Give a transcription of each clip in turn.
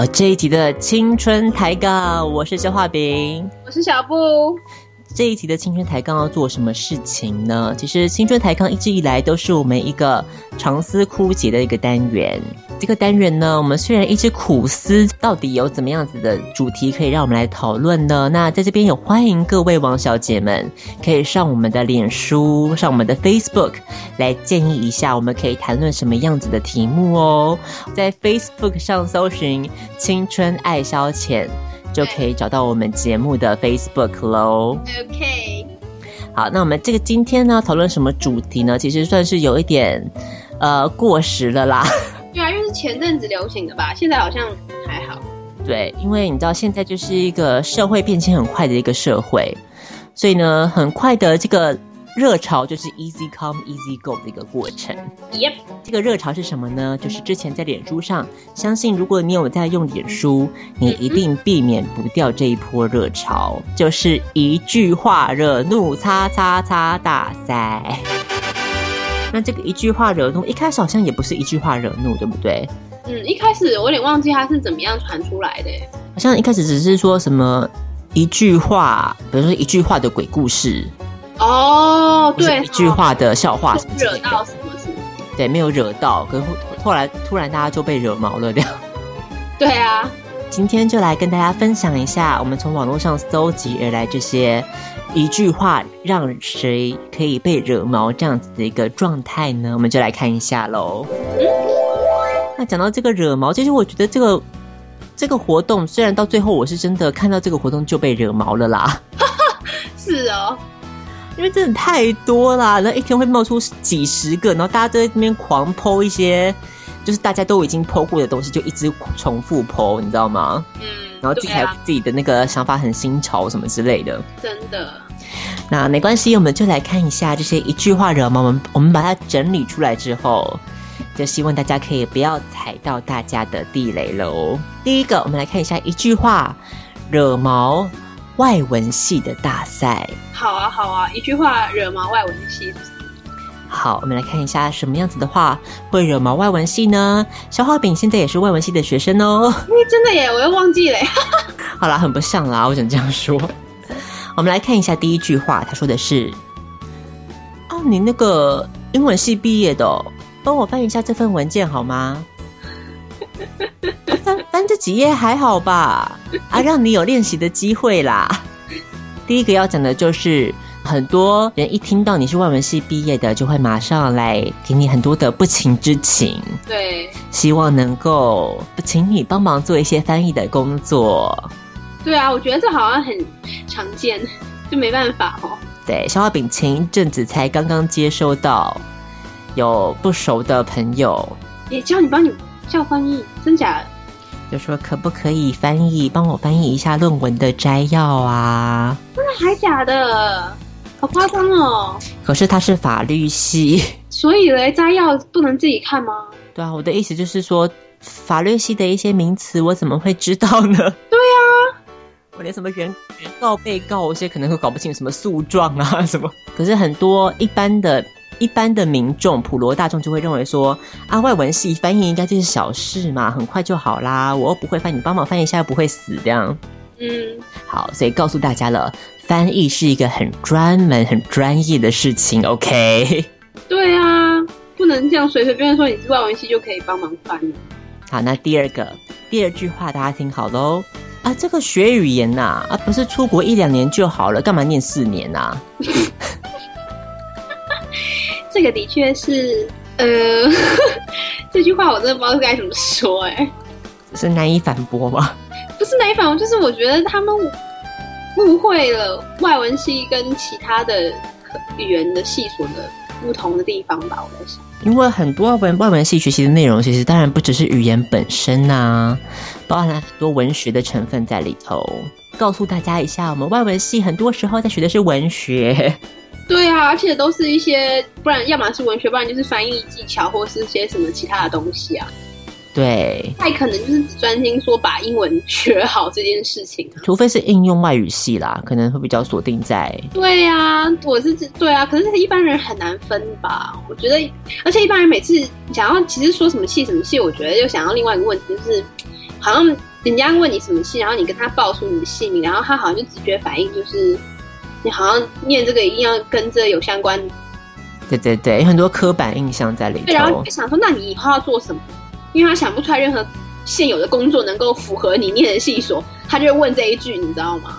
好，这一集的青春抬杠，我是肖化饼，我是小布。这一集的青春抬杠要做什么事情呢？其实青春抬杠一直以来都是我们一个长思枯竭的一个单元。这个单元呢，我们虽然一直苦思，到底有怎么样子的主题可以让我们来讨论呢？那在这边也欢迎各位王小姐们可以上我们的脸书、上我们的 Facebook 来建议一下，我们可以谈论什么样子的题目哦。在 Facebook 上搜寻“青春爱消遣”。就可以找到我们节目的 Facebook 喽。OK，好，那我们这个今天呢，讨论什么主题呢？其实算是有一点呃过时了啦。对啊，因为是前阵子流行的吧，现在好像还好。对，因为你知道现在就是一个社会变迁很快的一个社会，所以呢，很快的这个。热潮就是 easy come easy go 的一个过程。Yep，这个热潮是什么呢？就是之前在脸书上，相信如果你有在用脸书，你一定避免不掉这一波热潮，就是一句话惹怒叉叉叉大赛。那这个一句话惹怒，一开始好像也不是一句话惹怒，对不对？嗯，一开始我有点忘记它是怎么样传出来的。好像一开始只是说什么一句话，比如说一句话的鬼故事。哦，对，一句话的笑话，惹到什么什么？对，没有惹到，可是后来突然大家就被惹毛了，这样。对啊，今天就来跟大家分享一下，我们从网络上搜集而来这些一句话让谁可以被惹毛这样子的一个状态呢？我们就来看一下喽。那讲到这个惹毛，其实我觉得这个这个活动，虽然到最后我是真的看到这个活动就被惹毛了啦。是哦。因为真的太多啦，那一天会冒出几十个，然后大家都在那边狂剖一些，就是大家都已经剖过的东西，就一直重复剖，你知道吗？嗯，然后自己还自己的那个想法很新潮什么之类的。真的。那没关系，我们就来看一下这些一句话惹毛我们，我们把它整理出来之后，就希望大家可以不要踩到大家的地雷喽。第一个，我们来看一下一句话惹毛。外文系的大赛，好啊好啊，一句话惹毛外文系。好，我们来看一下什么样子的话会惹毛外文系呢？消化饼现在也是外文系的学生哦。真的耶，我又忘记了。好啦，很不像啦，我想这样说。我们来看一下第一句话，他说的是：“哦，你那个英文系毕业的，帮我翻一下这份文件好吗？”这几页还好吧？啊，让你有练习的机会啦。第一个要讲的就是，很多人一听到你是外文系毕业的，就会马上来给你很多的不情之请。对，希望能够请你帮忙做一些翻译的工作。对啊，我觉得这好像很常见，就没办法哦。对，消化饼前一阵子才刚刚接收到有不熟的朋友也叫你帮你叫翻译，真假的？就说可不可以翻译，帮我翻译一下论文的摘要啊？真的还假的？好夸张哦！可是他是法律系，所以嘞，摘要不能自己看吗？对啊，我的意思就是说，法律系的一些名词我怎么会知道呢？对啊，我连什么原原告、被告，我现在可能会搞不清什么诉状啊什么。可是很多一般的、一般的民众、普罗大众就会认为说，啊，外文系翻译应该就是小事嘛，很快就好啦，我又不会翻，你帮忙翻译一下又不会死这样。嗯，好，所以告诉大家了，翻译是一个很专门、很专业的事情。OK，对啊，不能这样随随便便说你是外文系就可以帮忙翻。好，那第二个第二句话大家听好喽。啊，这个学语言呐、啊，不是出国一两年就好了，干嘛念四年呐、这个的确是，呃，这句话我真的不知道该怎么说、哎，是难以反驳吗？不是难以反驳，就是我觉得他们误会了外文系跟其他的语言的系所的不同的地方吧，我在想。因为很多外文外文系学习的内容，其实当然不只是语言本身呐、包含了很多文学的成分在里头。告诉大家一下，我们外文系很多时候在学的是文学，对啊，而且都是一些，不然要么是文学，不然就是翻译技巧，或是些什么其他的东西啊。对，太可能就是只专心说把英文学好这件事情。除非是应用外语系啦，可能会比较锁定在对啊，我是对啊，可是一般人很难分吧？我觉得，而且一般人每次想要其实说什么系什么系，我觉得又想要另外一个问题，就是好像人家问你什么系，然后你跟他报出你的姓名，然后他好像就直觉反应就是你好像念这个一定要跟这有相关，对对对，有很多刻板印象在里对，然后你就。想说，那你以后要做什么？因为他想不出来任何现有的工作能够符合你念的系所，他就会问这一句，你知道吗？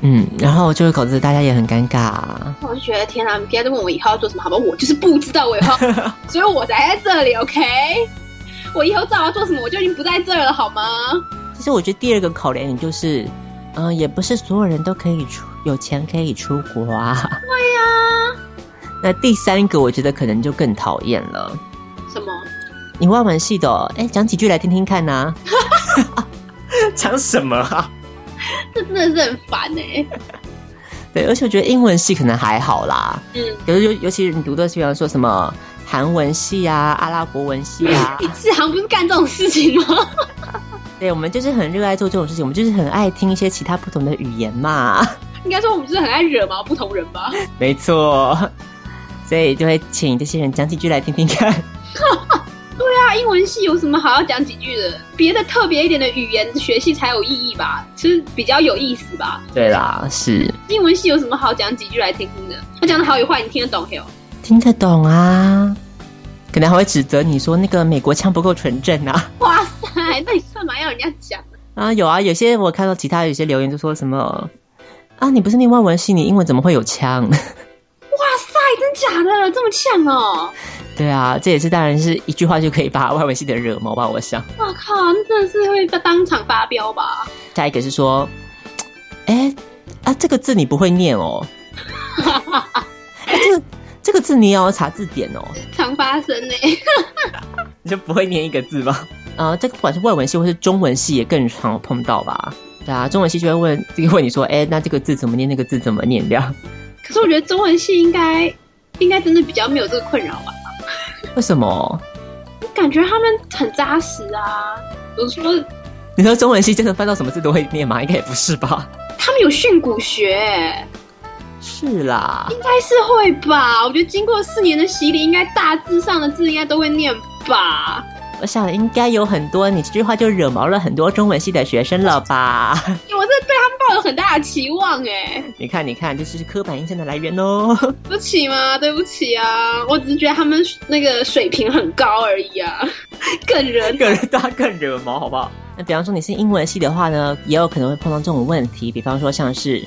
嗯，然后就会搞得大家也很尴尬、我就觉得天啊，你不要再问我以后要做什么，好吧？我就是不知道我以后，所以我才在这里，OK？我以后知道我要做什么，我就已经不在这儿了，好吗？其实我觉得第二个考量点就是，嗯、也不是所有人都可以出有钱可以出国啊。对呀、那第三个，我觉得可能就更讨厌了。什么？你外文系的、哦，哎，讲几句来听听看呐、讲什么啊？这真的是很烦哎、对，而且我觉得英文系可能还好啦，嗯，可是尤尤其是你读的，比方说什么韩文系啊、阿拉伯文系啊，你志航不是干这种事情吗？对，我们就是很热爱做这种事情，我们就是很爱听一些其他不同的语言嘛。应该说我们就是很爱惹毛不同人吧？没错，所以就会请这些人讲几句来听听看。对啊，英文系有什么好要讲几句的？别的特别一点的语言学系才有意义吧？其实比较有意思吧？对啦，是英文系有什么好讲几句来听听的？他讲的好与坏，你听得懂没有？听得懂啊，可能还会指责你说那个美国腔不够纯正啊。哇塞，那你干嘛要人家讲？啊，有啊，有些我看到其他有些留言就说什么啊，你不是念外文系，你英文怎么会有腔？哇塞，真假的这么呛哦！对啊，这也是当然是一句话就可以把外文系的惹毛吧，我想。我靠，那真的是会当场发飙吧？下一个是说，哎啊，这个字你不会念哦，哎这个这个字你也要查字典哦，常发生呢、你就不会念一个字吗？呃，这个不管是外文系或是中文系，也更常碰到吧？对啊，中文系就会问，这个问你说，哎，那这个字怎么念？那个字怎么念？这样，可是我觉得中文系应该应该真的比较没有这个困扰吧？为什么？我感觉他们很扎实啊。我说你说中文系真的翻到什么字都会念吗？应该也不是吧？他们有训诂学、欸，是啦，应该是会吧？我觉得经过四年的洗礼，应该大致上的字应该都会念吧？我想应该有很多，你这句话就惹毛了很多中文系的学生了吧？因 为我真的对他们抱有很大的期望哎、你看，你看，这就是刻板印象的来源哦。对不起吗？对不起啊，我只是觉得他们那个水平很高而已啊，更人更人大家更惹毛，好不好？那比方说你是英文系的话呢，也有可能会碰到这种问题，比方说像是，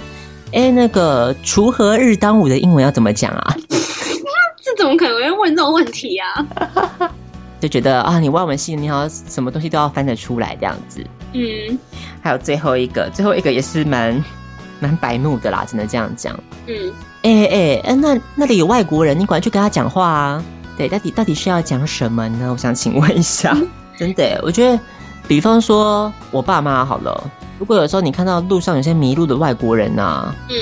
哎，那个锄禾日当午的英文要怎么讲啊？这怎么可能会问这种问题啊？就觉得啊，你外文系你要什么东西都要翻得出来这样子。嗯，还有最后一个，最后一个也是蛮蛮白目的啦，只能这样讲。嗯，哎哎哎，那那里有外国人，你赶快去跟他讲话啊！对，到底到底是要讲什么呢？我想请问一下，真的，我觉得，比方说我爸妈好了，如果有时候你看到路上有些迷路的外国人呐、嗯，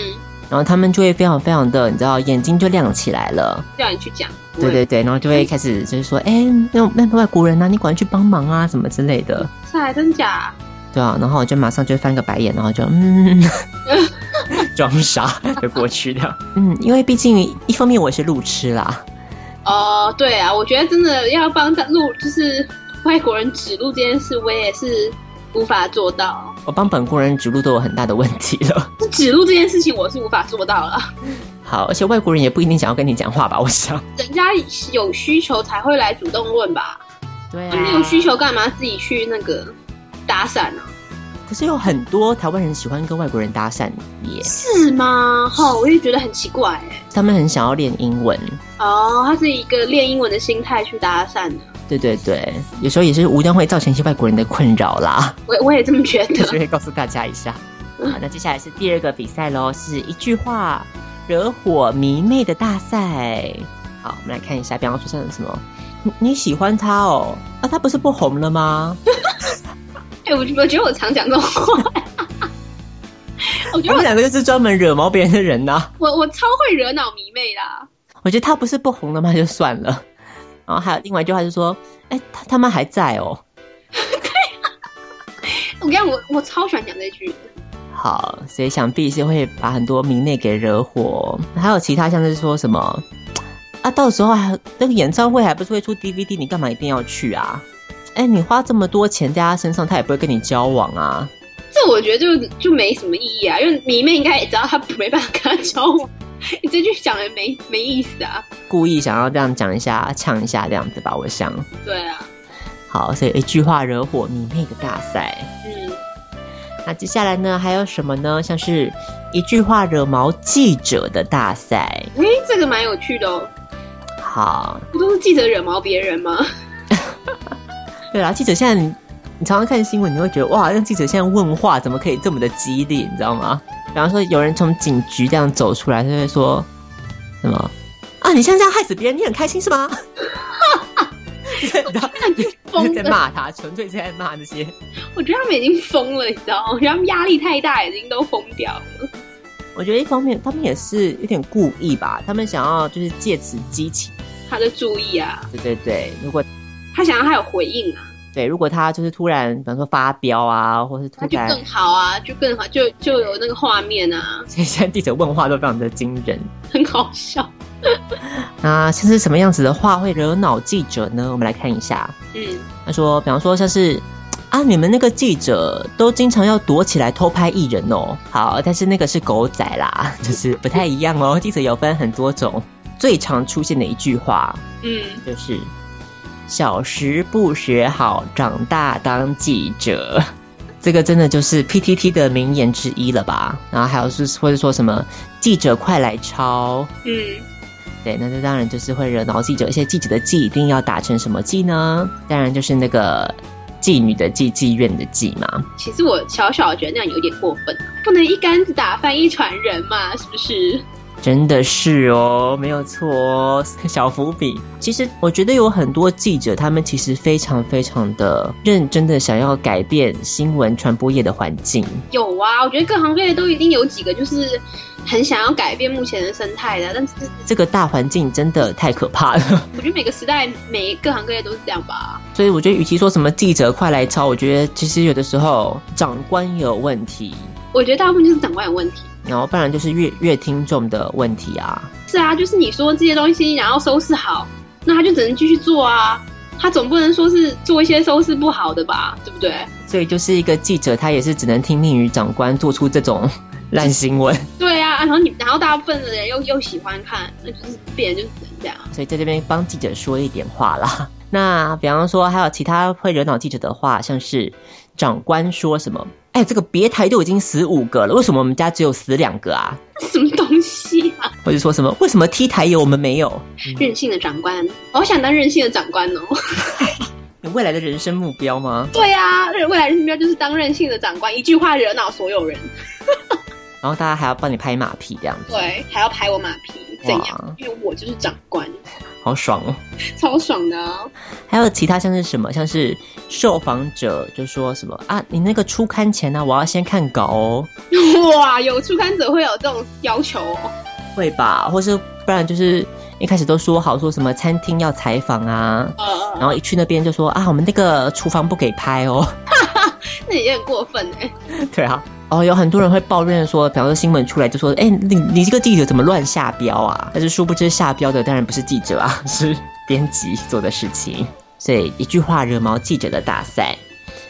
然后他们就会非常非常的，你知道，眼睛就亮起来了。叫你去讲。对对对，然后就会开始就是说，哎、那那外国人呐、你赶快去帮忙啊，什么之类的。是啊，真假？对啊，然后我就马上就翻个白眼，然后就嗯，装傻就过去了。嗯，因为毕竟一方面我也是路痴啦，哦，对啊，我觉得真的要帮他路，就是外国人指路这件事，我也是无法做到。我帮本国人指路都有很大的问题了。这指路这件事情，我是无法做到了。好，而且外国人也不一定想要跟你讲话吧？我想。人家有需求才会来主动问吧？对啊没有需求干嘛自己去那个搭讪呢、可是有很多台湾人喜欢跟外国人搭讪耶，是吗？哈、我也觉得很奇怪哎。他们很想要练英文。哦，他是一个练英文的心态去搭讪的，对对对，有时候也是无端会造成一些外国人的困扰啦。我我也这么觉所得。以告诉大家一下。好，那接下来是第二个比赛喽，是一句话惹火迷妹的大赛。好，我们来看一下，比方说像什么，你你喜欢他哦？啊，他不是不红了吗？哎、我我觉得我常讲这种话。我觉得我我们两个就是专门惹毛别人的人呐、我我超会惹恼迷妹啦。我觉得他不是不红了吗？就算了。然后还有另外一句话就是说，哎、他他们还在哦。我跟你讲，我我超喜欢讲这句的。好，所以想必是会把很多迷妹给惹火。还有其他像是说什么啊，到时候还那个演唱会还不是会出 DVD，你干嘛一定要去啊？哎，你花这么多钱在他身上，他也不会跟你交往啊。这我觉得就就没什么意义啊，因为迷妹应该也知道他没办法跟他交往。你 这句讲的没没意思啊。故意想要这样讲一下、呛一下这样子吧，我想。对啊，好，所以一句话惹火迷妹的大赛。嗯，那接下来呢，还有什么呢？像是一句话惹毛记者的大赛。诶，这个蛮有趣的哦。好，不都是记者惹毛别人吗？对啦，记者现在你你常常看新闻，你会觉得哇，让记者现在问话怎么可以这么的激烈，你知道吗？比方说有人从警局这样走出来，他就会说什么啊，你现在这样害死别人，你很开心是吗？你知道疯在，骂他，纯粹是在骂那些。我觉得他们已经疯了，你知道吗？我觉得他们压力太大，已经都疯掉了。我觉得一方面他们也是有点故意吧，他们想要就是借此激起，他的注意啊，对对对，如果他想要他有回应啊，对如果他就是突然，比方说发飙啊，或是突然，他就更好啊，就更好，就就有那个画面啊，所 以现在记者问话都非常的惊人。很搞笑。那像是什么样子的话会惹恼记者呢？我们来看一下。嗯，他说，比方说像是啊，你们那个记者都经常要躲起来偷拍艺人哦。好，但是那个是狗仔啦，就是不太一样哦。记者有分很多种，最常出现的一句话嗯，就是“小时不学好，长大当记者”。这个真的就是 PTT 的名言之一了吧？然后还有是或者说什么“记者快来抄”，嗯，对，那这当然就是会惹恼记者，而且记者的记一定要打成什么记呢？当然就是那个妓女的妓，妓院的妓嘛。其实我小小觉得那样有点过分，不能一竿子打翻一船人嘛，是不是？真的是哦，没有错哦，小伏笔。其实我觉得有很多记者，他们其实非常非常的认真的想要改变新闻传播业的环境。有啊，我觉得各行各业都一定有几个就是很想要改变目前的生态的，但是这个大环境真的太可怕了，我觉得每个时代每各行各业都是这样吧。所以我觉得，与其说什么记者快来抄，我觉得其实有的时候长官有问题，我觉得大部分就是长官有问题。然后不然就是乐乐听众的问题啊。是啊，就是你说这些东西，然后收拾好，那他就只能继续做啊。他总不能说是做一些收拾不好的吧，对不对？所以就是一个记者，他也是只能听命于长官，做出这种烂新闻。对啊，然后你，然后大部分的人又又喜欢看，那就是别人就是只能这样。所以在这边帮记者说一点话啦。那比方说，还有其他会惹恼记者的话，像是长官说什么：“哎，这个别台都已经死五个了，为什么我们家只有死两个啊这 什么东西啊？？”或者说什么：“为什么 T 台有我们没有任性的长官，我好想当任性的长官哦。”你未来的人生目标吗？对啊，未来的目标就是当任性的长官，一句话惹恼所有人。然后大家还要帮你拍马屁这样子，对，还要拍我马屁，怎哇样？因为我就是长官，好爽哦。超爽的啊！还有其他像是什么，像是受访者就说什么啊，你那个出刊前呢、我要先看稿哦，哇，有出刊者会有这种要求哦。会吧？或是不然就是一开始都说好说什么餐厅要采访啊，呃，然后一去那边就说啊，我们那个厨房不给拍哦。那也很过分哎。对啊，哦，有很多人会抱怨说，比方说新闻出来就说，哎、你你这个记者怎么乱下标啊？但是殊不知下标的当然不是记者啊，是编辑做的事情。所以一句话惹毛记者的大赛。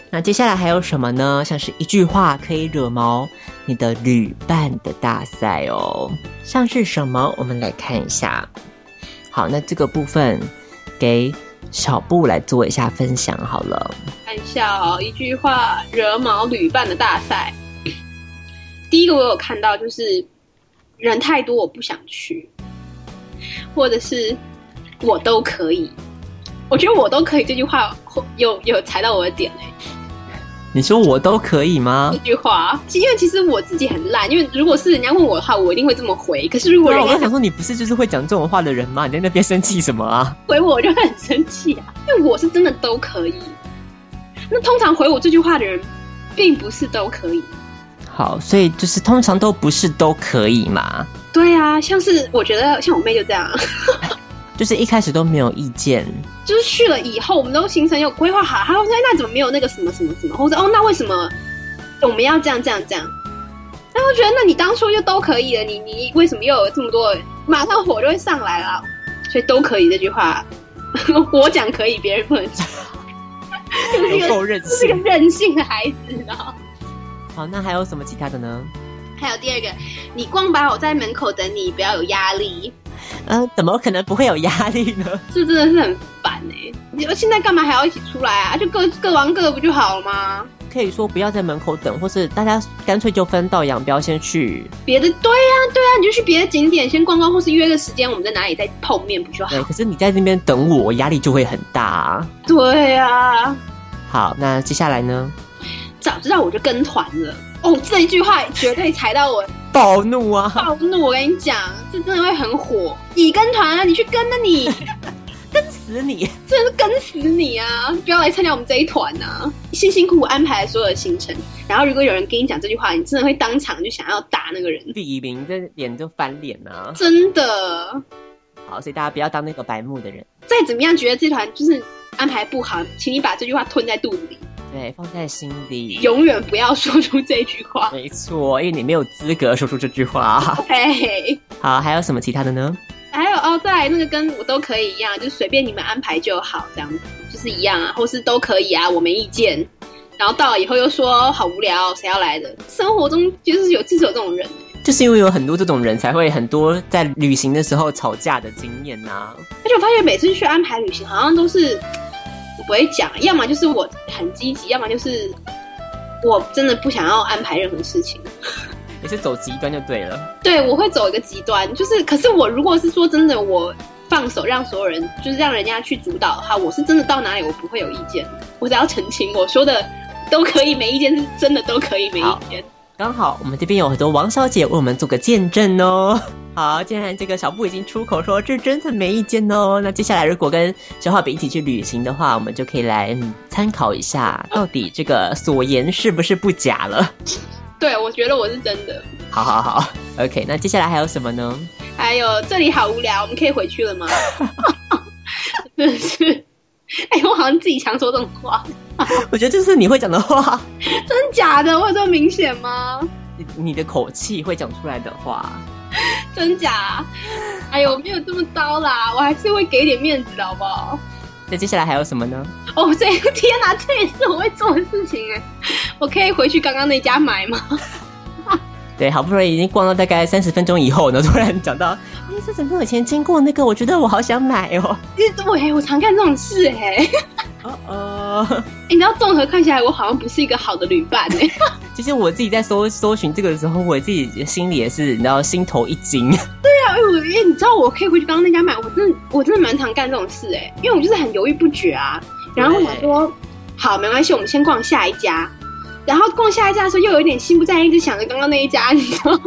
那接下来还有什么呢？像是一句话可以惹毛你的旅伴的大赛哦。像是什么？我们来看一下。好，那这个部分给小布来做一下分享好了。看一下哦，一句话惹毛旅伴的大赛。第一个我有看到就是人太多我不想去，或者是我都可以。我觉得我都可以这句话有有踩到我的点哎、你说我都可以吗这？句话，因为其实我自己很烂，因为如果是人家问我的话，我一定会这么回。可是如果人家想说，你不是就是会讲这种话的人吗？你在那边生气什么啊？回我，我就很生气啊，因为我是真的都可以。那通常回我这句话的人，并不是都可以。好，所以就是通常都不是都可以嘛，对啊，像是我觉得像我妹就这样，就是一开始都没有意见，就是去了以后，我们都行程有规划好，她会说哎那怎么没有那个什么什么什么，或者哦那为什么我们要这样这样这样？那我觉得那你当初就都可以了，你你为什么又有这么多？马上火就会上来了。所以都可以这句话，我讲可以，别人不能讲，就是一个够任就是个性。任性的孩子，你知道吗？好，那还有什么其他的呢？还有第二个，你逛吧我在门口等你，不要有压力，嗯、怎么可能不会有压力呢？这真的是很烦哎、你们现在干嘛还要一起出来啊？就各各玩各的不就好了吗？可以说不要在门口等，或是大家干脆就分道扬镳，先去。别的对呀、对呀、你就去别的景点先逛逛，或是约个时间，我们在哪里再碰面不就好对，？可是你在那边等我，我压力就会很大、啊。对呀、好，那接下来呢？早知道我就跟团了。哦，这一句话绝对踩到我暴怒啊！暴怒！我跟你讲，这真的会很火。你跟团啊，你去跟啊你，跟死你！真的是跟死你啊！不要来参加我们这一团啊！辛辛苦苦安排了所有的行程，然后如果有人跟你讲这句话，你真的会当场就想要打那个人，李明这脸就翻脸啊！真的。好，所以大家不要当那个白目的人，再怎么样觉得这团就是安排不好，请你把这句话吞在肚子里，对，放在心里。永远不要说出这句话。没错，因为你没有资格说出这句话。嘿，好，还有什么其他的呢？还有哦，再来那个跟我都可以一样，就是随便你们安排就好，这样子就是一样啊，或是都可以啊，我没意见。然后到了以后又说好无聊，谁要来的？生活中就是有至少有这种人，就是因为有很多这种人，才会很多在旅行的时候吵架的经验呐、而且我发现每次去安排旅行，好像都是我不会讲，要么就是我很积极，要么就是我真的不想要安排任何事情。也是走极端就对了。对，我会走一个极端，就是可是我如果是说真的，我放手让所有人，就是让人家去主导的话，我是真的到哪里我不会有意见。我只要澄清，我说的都可以没意见，是真的都可以没意见。刚好我们这边有很多王小姐为我们做个见证哦。好，既然这个小布已经出口说这真的没意见哦，那接下来如果跟小画笔一起去旅行的话，我们就可以来嗯参考一下，到底这个所言是不是不假了。对，我觉得我是真的。好好好，OK，那接下来还有什么呢？还有这里好无聊，我们可以回去了吗？真的是，哎、我好像自己常说这种话，我觉得这是你会讲的话，真假的？我有这么明显吗？你你的口气会讲出来的话。真假？哎呦，没有这么糟啦，我还是会给点面子的，好不好？那接下来还有什么呢？哦，这天哪，这也是我会做的事情哎！我可以回去刚刚那家买吗？对，好不容易已经逛到大概三十分钟以后呢，突然讲到，哎，这怎么有前经过那个？我觉得我好想买哦。对，我常干这种事哎。哦哦，哎你知道，综合看起来，我好像不是一个好的旅伴哎。其实我自己在搜搜寻这个的时候，我自己心里也是，你知道，心头一惊。对啊，因为因为你知道，我可以回去刚刚那家买，我真的我真的蛮常干这种事哎，因为我就是很犹豫不决啊。然后我想说，好，没关系，我们先逛下一家。然后逛下一家的时候又有一点心不在焉，一直想着刚刚那一家，你知道吗？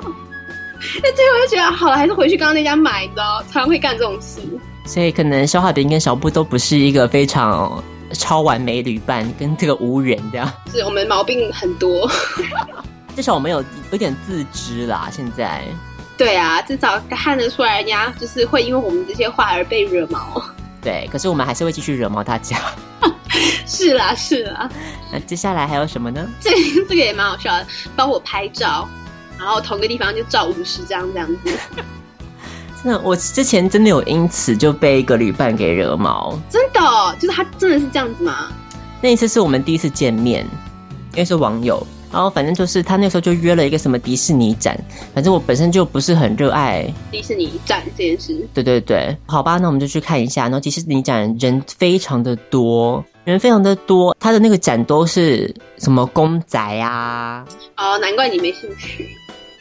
那最后就觉得好了，还是回去刚刚那家买，你知道，常常会干这种事。所以可能消化饼跟小布都不是一个非常超完美旅伴，跟这个无缘这样。是我们毛病很多，至少我们有有点自知啦。现在对啊，至少看得出来，人家 就是会因为我们这些话而被惹毛。对，可是我们还是会继续惹毛大家。是啦，是啦。那接下来还有什么呢？这这个也蛮好笑的，帮我拍照，然后同个地方就照五十张这样子。真的，我之前真的有因此就被一个旅伴给惹毛。真的哦、就是他真的是这样子吗？那一次是我们第一次见面，因为是网友，然后反正就是他那时候就约了一个什么迪士尼展，反正我本身就不是很热爱，迪士尼展这件事，对对对，好吧，那我们就去看一下。然后迪士尼展人非常的多，人非常的多，他的那个展都是什么公仔啊，哦，难怪你没兴趣。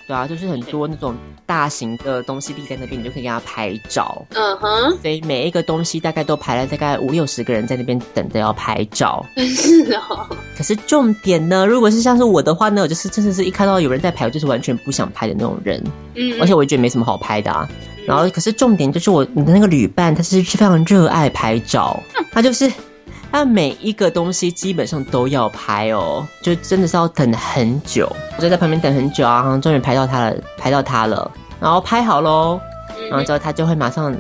对啊，就是很多那种大型的东西立在那边，你就可以给他拍照。嗯哼，所以每一个东西大概都排了大概五六十个人在那边等着要拍照。是哦，可是重点呢，如果是像是我的话呢，我就是真的是一看到有人在拍，我就是完全不想拍的那种人，嗯，而且我也觉得没什么好拍的啊。然后可是重点就是我你的那个旅伴，他是非常热爱拍照，他就是他每一个东西基本上都要拍哦，就真的是要等很久，我就在旁边等很久啊，然后终于拍到他了，拍到他了，然后拍好喽，然后之后他就会马上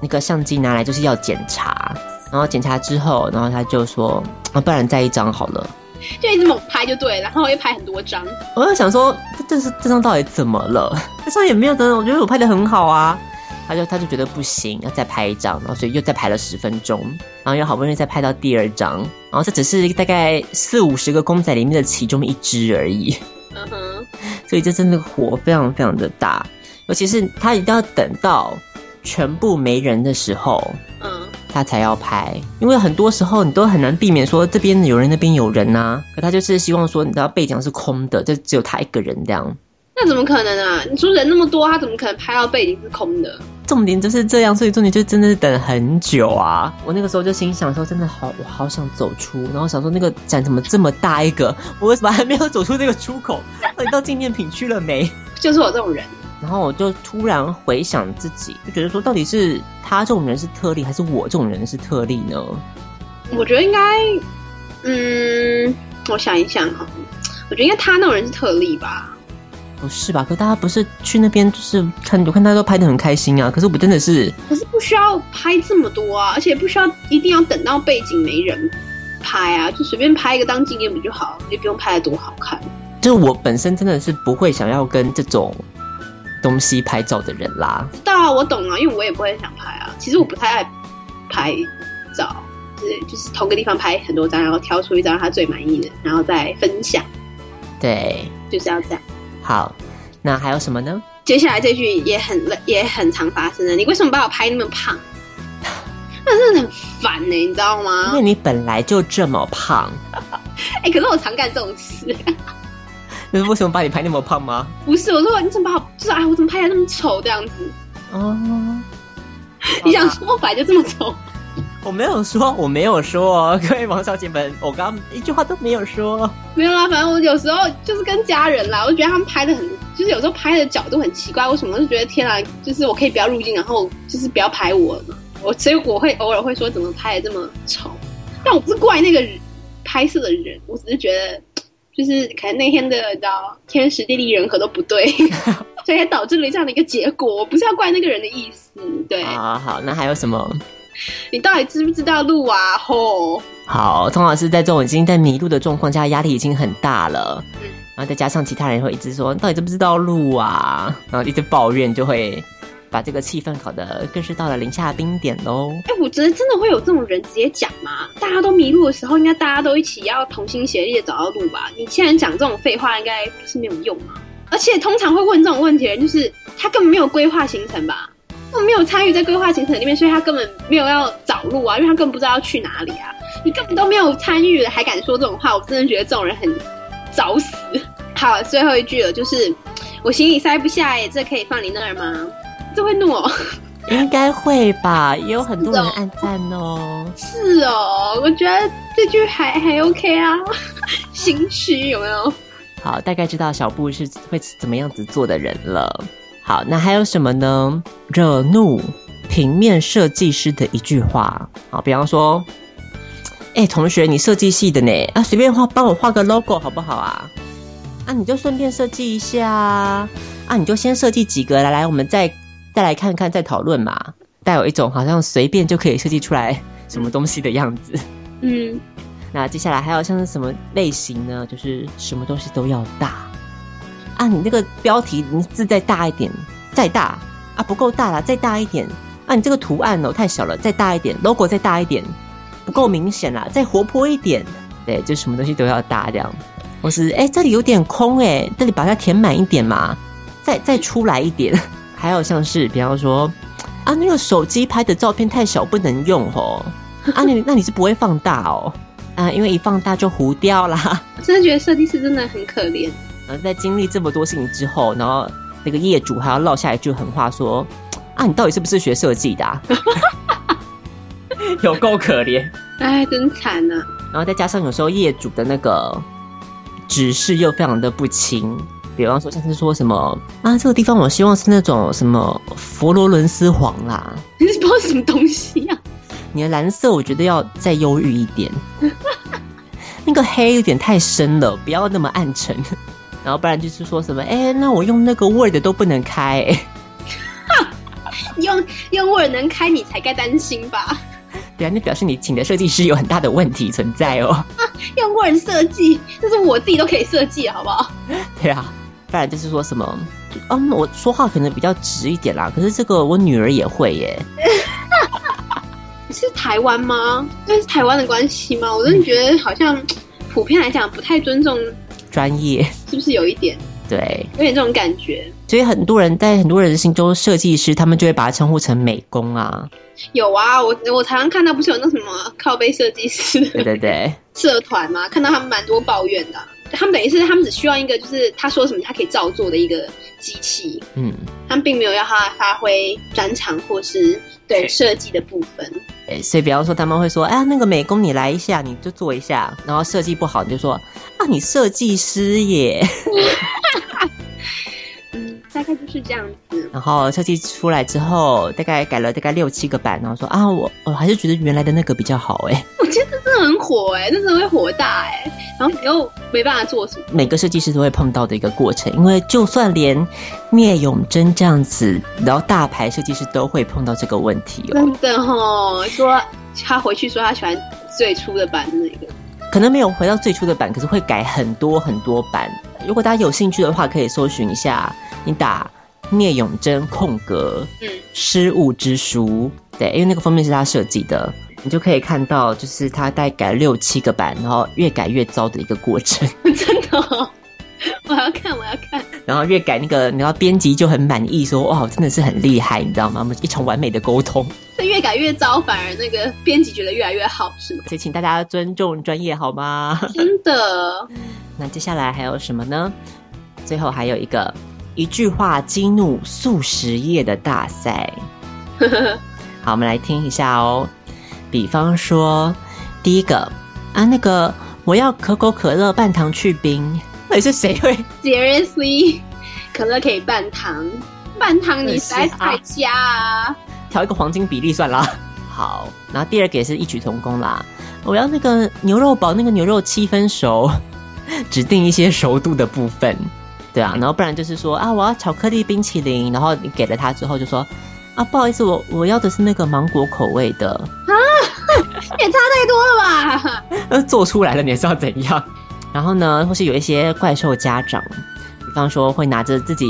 那个相机拿来就是要检查，然后检查之后，然后他就说啊，不然再一张好了。就一直猛拍就对，然后又拍很多张。我就想说，这这是这张到底怎么了？这张也没有真的，我觉得我拍的很好啊。他就他就觉得不行，要再拍一张，然后所以又再拍了十分钟，然后又好不容易再拍到第二张，然后这只是大概四五十个公仔里面的其中一只而已，嗯哼，所以这真的火非常非常的大，尤其是他一定要等到全部没人的时候，嗯，他才要拍，因为很多时候你都很难避免说这边有人那边有人呐、可他就是希望说你知道背景是空的，就只有他一个人这样。那怎么可能啊？你说人那么多，他怎么可能拍到背景是空的？重点就是这样，所以重点就真的是等很久啊！我那个时候就心想说，真的好，我好想走出，然后想说那个展怎么这么大一个，我为什么还没有走出那个出口？到底到纪念品区了没？就是我这种人，然后我就突然回想自己，就觉得说，到底是他这种人是特例，还是我这种人是特例呢？我觉得应该，嗯，我想一想哈，我觉得应该他那种人是特例吧。不是吧？可大家不是去那边就是看，我看大家都拍的很开心啊。可是我真的是，可是不需要拍这么多啊，而且不需要一定要等到背景没人拍啊，就随便拍一个当纪念不就好，也不用拍的多好看。就是我本身真的是不会想要跟这种东西拍照的人啦。知道啊，我懂啊，因为我也不会想拍啊。其实我不太爱拍照，就是就是同个地方拍很多张，然后挑出一张他最满意的，然后再分享，对，就是要这样。好，那还有什么呢？接下来这句也很也很常发生的，你为什么把我拍那么胖？那真的很烦呢、你知道吗因吗为？你本来就这么胖，哎、可是我常干这种事。就是为什么把你拍那么胖吗？不是，我说你怎么把我，就是啊，我怎么拍的那么丑这样子？哦，你想说我本来就这么丑？我没有说，我没有说，各位王小姐们，我刚刚一句话都没有说。没有啊，反正我有时候就是跟家人啦，我就觉得他们拍的很，就是有时候拍的角度很奇怪，为什么？我就觉得天啊，就是我可以不要入镜，然后就是不要拍我嘛。我所以我会偶尔会说怎么拍的这么丑，但我不是怪那个人拍摄的人，我只是觉得就是可能那天的你知道天时地利人和都不对，所以才导致了这样的一个结果。我不是要怪那个人的意思，对好好好，那还有什么？你到底知不知道路啊？吼，好，通常是在这种已经在迷路的状况下，压力已经很大了，嗯然后再加上其他人会一直说，到底知不知道路啊？然后一直抱怨，就会把这个气氛搞得更是到了零下冰点喽。哎、我觉得真的会有这种人直接讲吗？大家都迷路的时候，应该大家都一起要同心协力的找到路吧？你既然讲这种废话，应该是没有用嘛。而且通常会问这种问题的人，就是他根本没有规划行程吧，根本没有参与在规划行程里面，所以他根本没有要找路啊，因为他根本不知道要去哪里啊。你根本都没有参与了，还敢说这种话，我真的觉得这种人很找死。好，最后一句了，就是我行李塞不下耶，这可以放你那儿吗？这会怒哦。应该会吧，也有很多人按赞哦。是哦，我觉得这句还还 OK 啊，心虚有没有？好，大概知道小布是会怎么样子做的人了。好，那还有什么呢？惹怒平面设计师的一句话好，比方说，哎、同学，你设计系的呢，啊，随便画，帮我画个 logo 好不好啊？啊，你就顺便设计一下啊，啊，你就先设计几个来来，我们再再来看看，再讨论嘛。带有一种好像随便就可以设计出来什么东西的样子。嗯，那接下来还有像是什么类型呢？就是什么东西都要大啊！你那个标题你字再大一点，再大啊，不够大啦，再大一点啊！你这个图案哦太小了，再大一点，logo 再大一点，不够明显啦，再活泼一点。对，就什么东西都要大这样。或是哎，这里有点空哎，这里把它填满一点嘛，再再出来一点。还有像是比方说啊，那个手机拍的照片太小不能用哦。啊，你那你是不会放大哦。啊，因为一放大就糊掉啦。我真的觉得设计师真的很可怜。在经历这么多事情之后，然后那个业主还要落下一句狠话说：“啊，你到底是不是学设计的、啊？” 有够可怜。哎，真惨呐、然后再加上有时候业主的那个指示又非常的不清，比方说像是说什么啊，这个地方我希望是那种什么佛罗伦斯黄啦，你是不知道什么东西呀、你的蓝色我觉得要再忧郁一点，那个黑有点太深了，不要那么暗沉。然后不然就是说什么，哎，那我用那个 Word 都不能开、哎 用用 Word 能开你才该担心吧？对啊，那表示你请的设计师有很大的问题存在哦。用 Word 设计，这是我自己都可以设计，好不好？对啊，不然就是说什么，嗯，我说话可能比较直一点啦，可是这个我女儿也会耶。是台湾吗？这是台湾的关系吗？我真的觉得好像普遍来讲不太尊重，专业，是不是有一点对，有点这种感觉？所以很多人在很多人的心中，设计师他们就会把它称呼成美工啊。有啊，我我常常看到不是有那什么靠背设计师 对对对，社团嘛？看到他们蛮多抱怨的啊、他们等于是他们只需要一个就是他说什么他可以照做的一个机器，嗯，他们并没有要他发挥专长或是对设计的部分。对所以比方说他们会说，哎呀，那个美工你来一下，你就做一下，然后设计不好你就说，啊，你设计师耶。嗯，大概就是这样子。然后设计出来之后，大概改了大概六七个版，然后说啊，我我还是觉得原来的那个比较好哎。我觉得真的很火哎、那真的会火大哎、然后你又没办法做什么。每个设计师都会碰到的一个过程，因为就算连聂永贞这样子，然后大牌设计师都会碰到这个问题哦。真的哦，说他回去说他喜欢最初的版的那个，可能没有回到最初的版，可是会改很多很多版。如果大家有兴趣的话，可以搜寻一下，你打聂永贞空格嗯，失误之书，对，因为那个封面是他设计的，你就可以看到，就是他大概改了六七个版，然后越改越糟的一个过程。真的、哦，我要看，我要看。然后越改那个，然后编辑就很满意，说哇，真的是很厉害，你知道吗？我们一场完美的沟通。这越改越糟，反而那个编辑觉得越来越好，是吗？所以请大家尊重专业好吗？真的，那接下来还有什么呢？最后还有一个一句话激怒数十页的大赛。好，我们来听一下哦。比方说，第一个啊，那个我要可口可乐半糖去冰，到底是谁会？Seriously，可乐可以半糖，半糖你实在是太瞎啊！调一个黄金比例算啦。好，然后第二个也是异曲同工啦。我要那个牛肉堡，那个牛肉七分熟，指定一些熟度的部分，对啊。然后不然就是说啊，我要巧克力冰淇淋，然后你给了他之后就说啊，不好意思，我我要的是那个芒果口味的啊，也差太多了吧？那，做出来了，你是要怎样？然后呢，或是有一些怪兽家长，比方说会拿着自己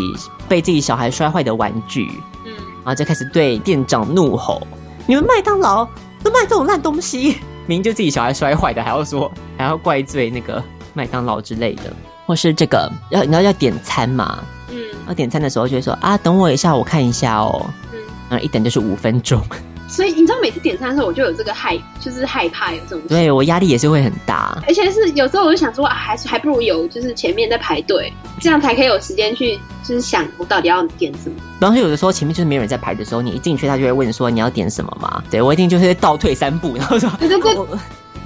被自己小孩摔坏的玩具，嗯，然后就开始对店长怒吼：“你们麦当劳都卖这种烂东西！” 明明就自己小孩摔坏的，还要说还要怪罪那个麦当劳之类的，或是这个要你要要点餐嘛？嗯要点餐的时候就会说啊，等我一下，我看一下哦。嗯，然后一等就是五分钟，所以你知道每次点餐的时候，我就有这个害，就是害怕有这种。对我压力也是会很大。而且是有时候我就想说啊，还是还不如有就是前面在排队，这样才可以有时间去就是想我到底要点什么。然后有的时候前面就是没有人在排的时候，你一进去他就会问说你要点什么嘛？对我一定就是倒退三步，然后说对对对我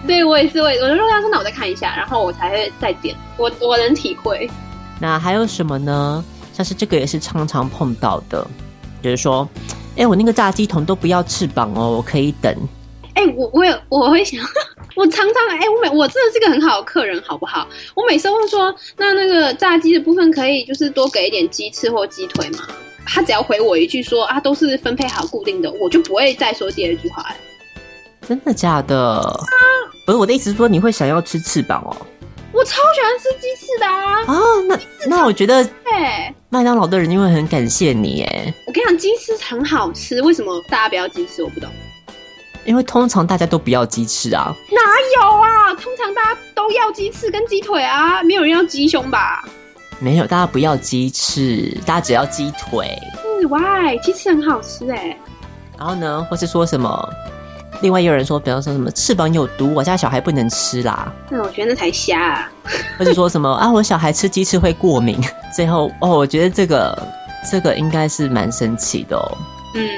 对我也是，我也我就说他说那我再看一下，然后我才会再点。我我能体会。那还有什么呢？像是这个也是常常碰到的，就是说，哎，我那个炸鸡桶都不要翅膀哦，我可以等。哎、我我有我会想，我常常哎、我每我真的是个很好的客人，好不好？我每次都会说，那那个炸鸡的部分可以就是多给一点鸡翅或鸡腿嘛。他只要回我一句说啊，都是分配好固定的，我就不会再说第二句话了。真的假的？不是我的意思是说，你会想要吃翅膀哦？我超喜欢吃鸡翅的啊！啊，那那我觉得哎，麦当劳的人因为很感谢你耶，我跟你讲，鸡翅很好吃，为什么大家不要鸡翅？我不懂。因为通常大家都不要鸡翅啊。哪有啊？通常大家都要鸡翅跟鸡腿啊，没有人要鸡胸吧？没有，大家不要鸡翅，大家只要鸡腿。是 why？鸡翅很好吃哎、然后呢，或是说什么？另外也有人说，比方说什么翅膀有毒，我家小孩不能吃啦，那我觉得那才瞎啊！或者说什么啊，我小孩吃鸡翅会过敏。最后哦，我觉得这个这个应该是蛮神奇的哦。嗯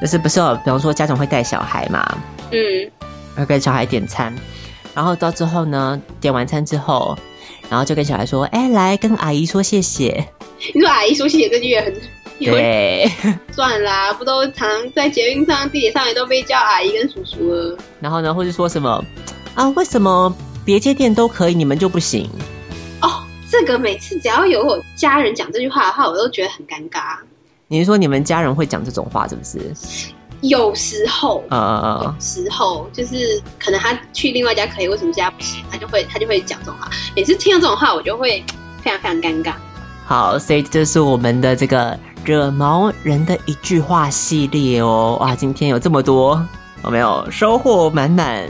就是不是有，比方说家长会带小孩嘛，嗯，要给小孩点餐，然后到之后呢，点完餐之后，然后就跟小孩说，哎，来跟阿姨说谢谢。你说阿姨说谢谢这句也很，对，算啦，不都常在捷运上、地铁上也都被叫阿姨跟叔叔了？然后呢，或者说什么啊，为什么别间店都可以，你们就不行？哦，这个每次只要有我家人讲这句话的话，我都觉得很尴尬。你是说你们家人会讲这种话是不是？有时候，呃有，时候就是可能他去另外一家可以，为什么这家不行？他就会他就会讲这种话。每次听到这种话，我就会非常非常尴尬。好，所以这是我们的这个惹毛人的一句话系列哦。哇，今天有这么多，有没有收获满满？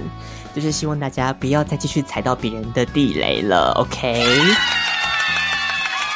就是希望大家不要再继续踩到别人的地雷了，OK？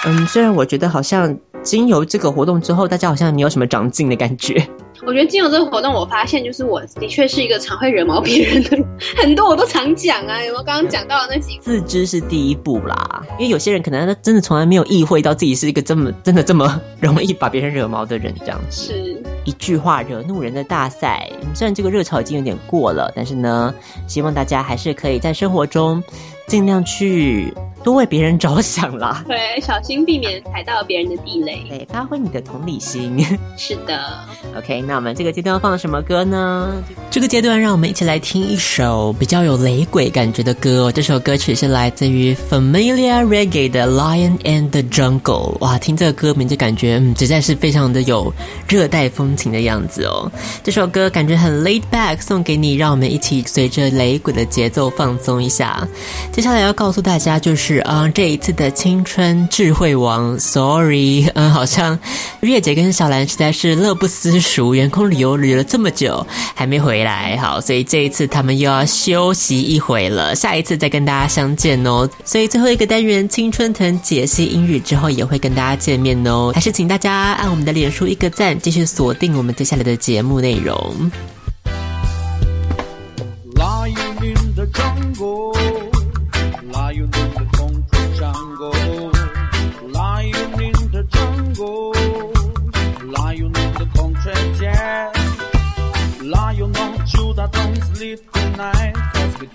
嗯，虽然我觉得好像经由这个活动之后，大家好像没有什么长进的感觉。我觉得经由这个活动，我发现就是我的确是一个常会惹毛别人的人，很多我都常讲啊。有没有刚刚讲到的那几个？自知是第一步啦，因为有些人可能他真的从来没有意会到自己是一个这么真的这么 容易把别人惹毛的人，这样子。是一句话惹怒人的大赛，虽然这个热潮已经有点过了，但是呢，希望大家还是可以在生活中尽量去多为别人着想啦。对，小心避免踩到别人的地雷。对，发挥你的同理心。是的，OK，那我们这个阶段要放什么歌呢？这个阶段让我们一起来听一首比较有雷鬼感觉的歌哦。这首歌曲是来自于 Familia Reggae 的《Lion and the Jungle》。哇，听这个歌名就感觉嗯，实在是非常的有热带风情的样子哦。这首歌感觉很 laid back，送给你，让我们一起随着雷鬼的节奏放松一下。接下来要告诉大家就是，嗯，这一次的青春智慧王，sorry，嗯，好像月姐跟小兰实在是乐不思蜀，员工旅游旅了这么久还没回来，好，所以这一次他们又要休息一回了，下一次再跟大家相见哦。所以最后一个单元青春藤解析英语之后也会跟大家见面哦，还是请大家按我们的脸书一个赞，继续锁定我们接下来的节目内容。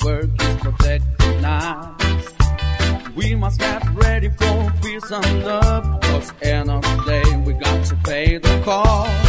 Work is protecting us. We must get ready for peace and love, cause end of the day we got to pay the cost.